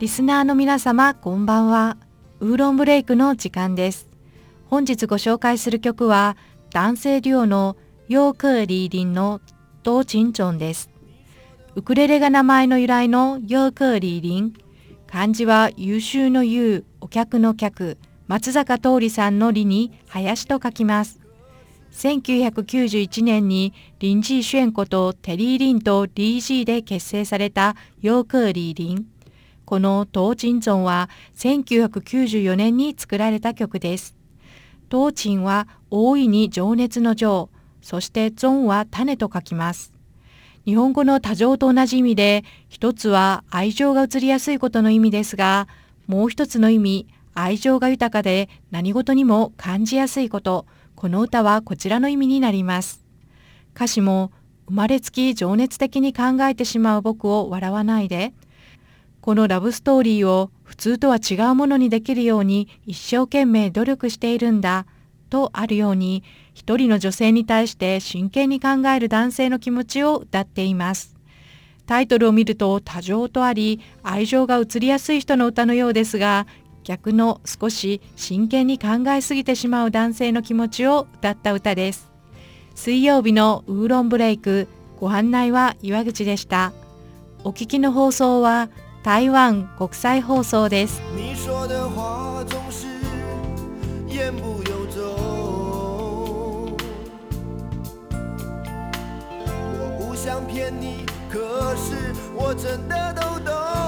リスナーの皆様こんばんは。ウーロンブレークの時間です。本日ご紹介する曲は男性デュオのヨークーリーリンのトーチンチョンです。ウクレレが名前の由来のヨークーリーリン。漢字は優秀の優お客の客。松坂桃李さんの李に林と書きます。1991年にリンジー・シュエンことテリー・リンとリー・ジーで結成されたヨークーリー・リン。このトーチンゾンは1994年に作られた曲です。トーチンは大いに情熱の情、そしてゾンは種と書きます。日本語の多情と同じ意味で、一つは愛情が移りやすいことの意味ですが、もう一つの意味、愛情が豊かで何事にも感じやすいこと、この歌はこちらの意味になります。歌詞も生まれつき情熱的に考えてしまう僕を笑わないで、このラブストーリーを普通とは違うものにできるように一生懸命努力しているんだとあるように一人の女性に対して真剣に考える男性の気持ちを歌っています。タイトルを見ると多情とあり愛情が移りやすい人の歌のようですが逆の少し真剣に考えすぎてしまう男性の気持ちを歌った歌です。水曜日のウーロンブレイク、ご案内は岩口でした。お聞きの放送は台湾国際放送です。想骗你，可是我真的都懂。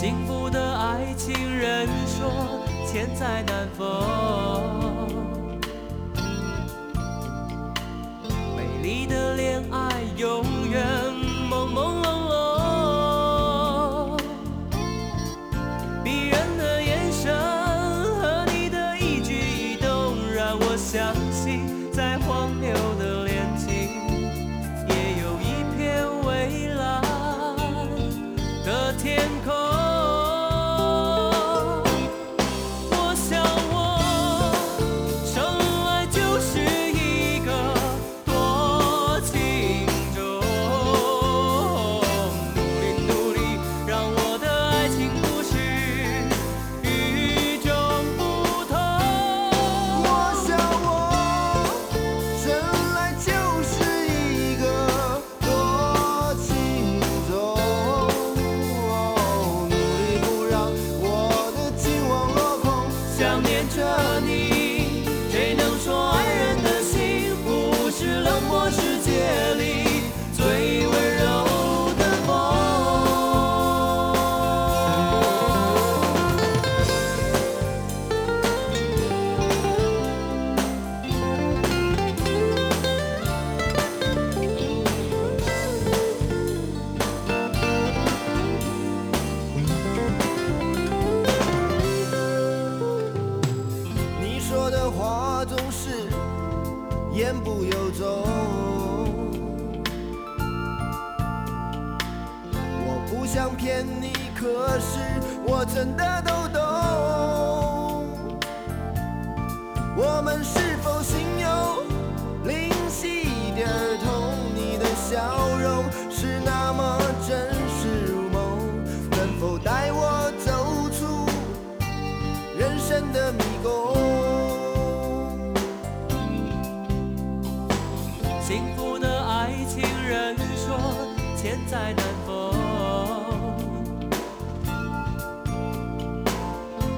幸福的爱情人说千载难逢。美丽的恋爱永远。朦朦胧胧，迷人的眼神和你的一举一动，让我想言不由衷，我不想骗你，可是我真的都懂。我们是否心有灵犀一点通？你的笑容是那么真实如梦，能否带我走出人生的迷千载难逢，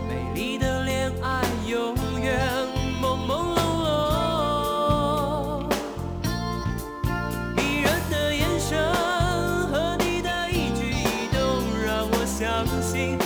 美丽的恋爱永远朦朦胧胧，迷人的眼神和你的一举一动让我相信。